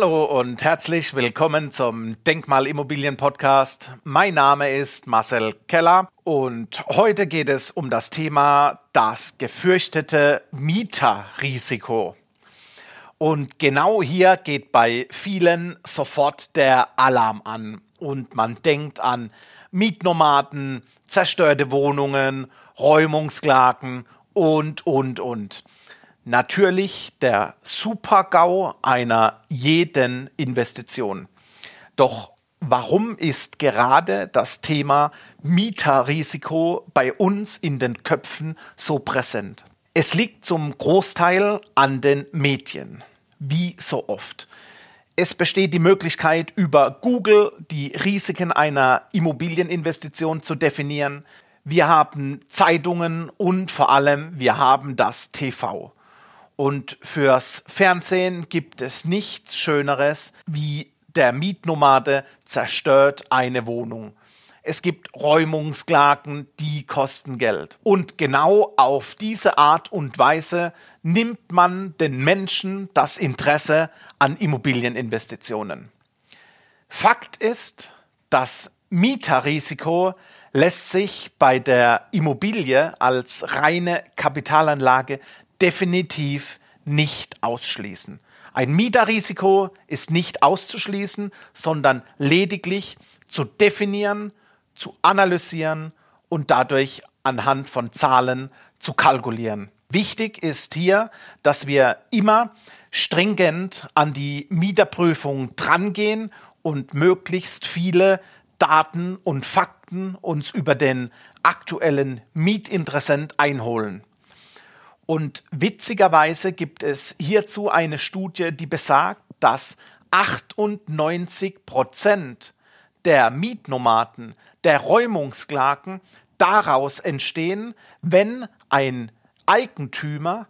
Hallo und herzlich willkommen zum Denkmalimmobilien Podcast. Mein Name ist Marcel Keller und heute geht es um das Thema das gefürchtete Mieterrisiko. Und genau hier geht bei vielen sofort der Alarm an und man denkt an Mietnomaden, zerstörte Wohnungen, Räumungsklagen und, und, und natürlich der Super-GAU einer jeden Investition. Doch warum ist gerade das Thema Mieterrisiko bei uns in den Köpfen so präsent? Es liegt zum Großteil an den Medien, wie so oft. Es besteht die Möglichkeit, über Google die Risiken einer Immobilieninvestition zu definieren. Wir haben Zeitungen und vor allem wir haben das TV. Und fürs Fernsehen gibt es nichts Schöneres, wie der Mietnomade zerstört eine Wohnung. Es gibt Räumungsklagen, die kosten Geld. Und genau auf diese Art und Weise nimmt man den Menschen das Interesse an Immobilieninvestitionen. Fakt ist, das Mieterrisiko lässt sich bei der Immobilie als reine Kapitalanlage definitiv nicht ausschließen. Ein Mieterrisiko ist nicht auszuschließen, sondern lediglich zu definieren, zu analysieren und dadurch anhand von Zahlen zu kalkulieren. Wichtig ist hier, dass wir immer stringent an die Mieterprüfung drangehen und möglichst viele Daten und Fakten uns über den aktuellen Mietinteressent einholen. Und witzigerweise gibt es hierzu eine Studie, die besagt, dass 98 Prozent der Mietnomaden, der Räumungsklagen daraus entstehen, wenn ein Eigentümer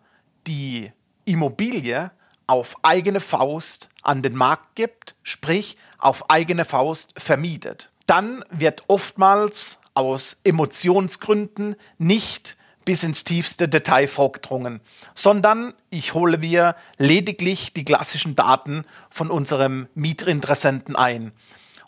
die Immobilie auf eigene Faust an den Markt gibt, sprich auf eigene Faust vermietet. Dann wird oftmals aus Emotionsgründen nicht bis ins tiefste Detail vorgedrungen, sondern ich hole mir lediglich die klassischen Daten von unserem Mietinteressenten ein.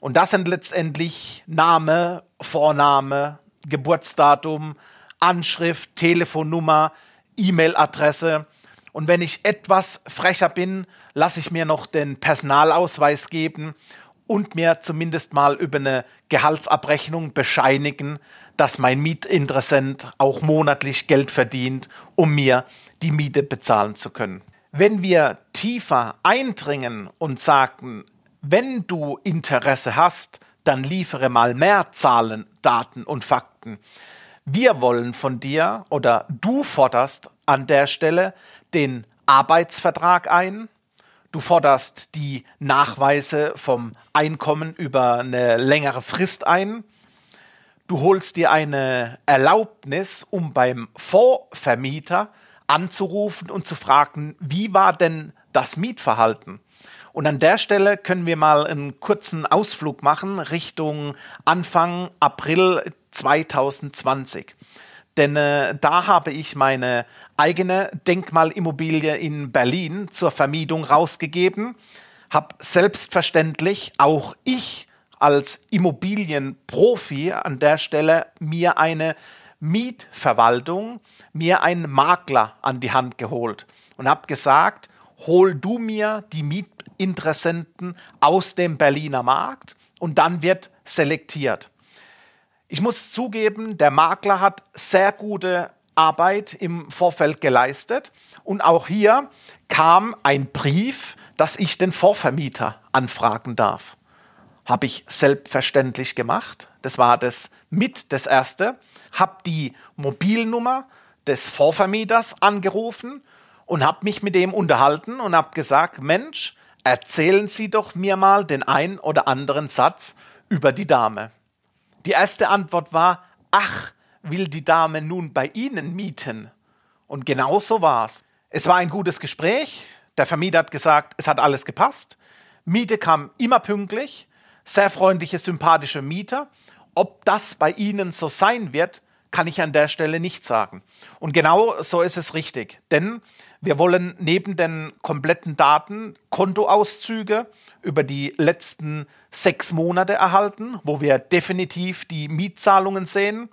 Und das sind letztendlich Name, Vorname, Geburtsdatum, Anschrift, Telefonnummer, E-Mail-Adresse. Und wenn ich etwas frecher bin, lasse ich mir noch den Personalausweis geben und mir zumindest mal über eine Gehaltsabrechnung bescheinigen, dass mein Mietinteressent auch monatlich Geld verdient, um mir die Miete bezahlen zu können. Wenn wir tiefer eindringen und sagen, wenn du Interesse hast, dann liefere mal mehr Zahlen, Daten und Fakten. Wir wollen von dir oder du forderst an der Stelle den Arbeitsvertrag ein, du forderst die Nachweise vom Einkommen über eine längere Frist ein, Du holst dir eine Erlaubnis, um beim Vorvermieter anzurufen und zu fragen, wie war denn das Mietverhalten? Und an der Stelle können wir mal einen kurzen Ausflug machen Richtung Anfang April 2020. Denn äh, da habe ich meine eigene Denkmalimmobilie in Berlin zur Vermietung rausgegeben, habe selbstverständlich auch ich als Immobilienprofi an der Stelle mir eine Mietverwaltung, mir einen Makler an die Hand geholt und habe gesagt, hol du mir die Mietinteressenten aus dem Berliner Markt und dann wird selektiert. Ich muss zugeben, der Makler hat sehr gute Arbeit im Vorfeld geleistet und auch hier kam ein Brief, dass ich den Vorvermieter anfragen darf habe ich selbstverständlich gemacht. Das war das mit das erste. Habe die Mobilnummer des Vorvermieters angerufen und habe mich mit dem unterhalten und habe gesagt, Mensch, erzählen Sie doch mir mal den ein oder anderen Satz über die Dame. Die erste Antwort war, ach, will die Dame nun bei Ihnen mieten? Und genau so war's. Es war ein gutes Gespräch. Der Vermieter hat gesagt, es hat alles gepasst. Miete kam immer pünktlich sehr freundliche, sympathische Mieter. Ob das bei Ihnen so sein wird, kann ich an der Stelle nicht sagen. Und genau so ist es richtig. Denn Wir wollen neben den kompletten Daten Kontoauszüge über die letzten sechs Monate erhalten, wo wir definitiv die Mietzahlungen sehen.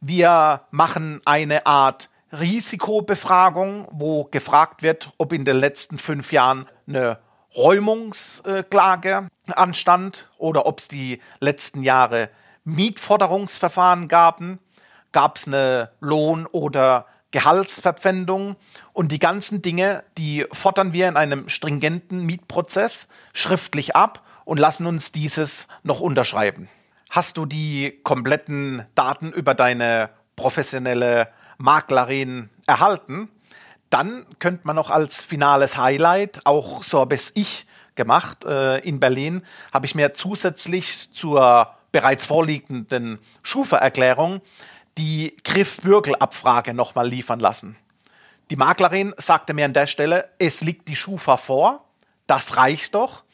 Wir machen eine Art Risikobefragung, wo gefragt wird, ob in den letzten fünf Jahren eine Räumungsklage anstand oder ob es die letzten Jahre Mietforderungsverfahren gaben. Gab es eine Lohn- oder Gehaltsverpfändung und die ganzen Dinge, die fordern wir in einem stringenten Mietprozess schriftlich ab und lassen uns dieses noch unterschreiben. Hast du die kompletten Daten über deine professionelle Maklerin erhalten, dann könnte man noch als finales Highlight, auch so habe es ich gemacht äh, in Berlin, habe ich mir zusätzlich zur bereits vorliegenden Schufa-Erklärung die Griff-Bürgel-Abfrage nochmal liefern lassen. Die Maklerin sagte mir an der Stelle, es liegt die Schufa vor, das reicht doch.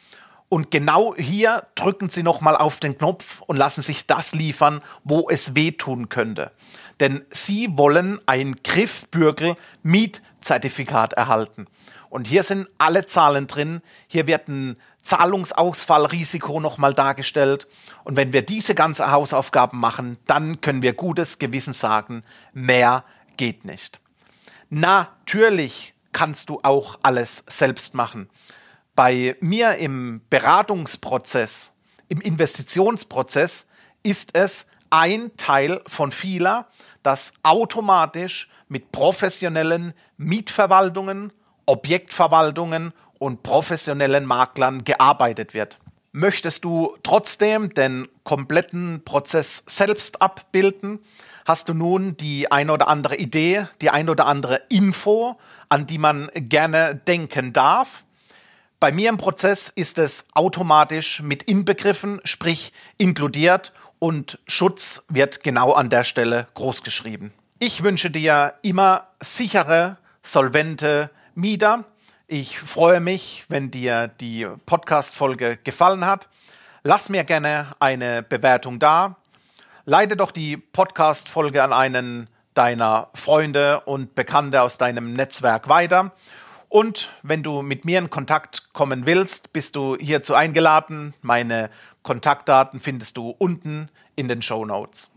Und genau hier drücken Sie nochmal auf den Knopf und lassen sich das liefern, wo es wehtun könnte. Denn Sie wollen ein Griffbürgel-Mietzertifikat erhalten. Und hier sind alle Zahlen drin. Hier wird ein Zahlungsausfallrisiko nochmal dargestellt. Und wenn wir diese ganze Hausaufgaben machen, dann können wir gutes Gewissen sagen, mehr geht nicht. Natürlich kannst du auch alles selbst machen. Bei mir im Beratungsprozess, im Investitionsprozess ist es ein Teil von vieler, dass automatisch mit professionellen Mietverwaltungen, Objektverwaltungen und professionellen Maklern gearbeitet wird. Möchtest du trotzdem den kompletten Prozess selbst abbilden? Hast du nun die eine oder andere Idee, die eine oder andere Info, an die man gerne denken darf? Bei mir im Prozess ist es automatisch mit inbegriffen, sprich inkludiert und Schutz wird genau an der Stelle großgeschrieben. Ich wünsche dir immer sichere, solvente Mieter ich freue mich, wenn dir die Podcast-Folge gefallen hat. Lass mir gerne eine Bewertung da. Leite doch die Podcast-Folge an einen deiner Freunde und Bekannte aus deinem Netzwerk weiter. Und wenn du mit mir in Kontakt kommen willst, bist du hierzu eingeladen. Meine Kontaktdaten findest du unten in den Show Notes.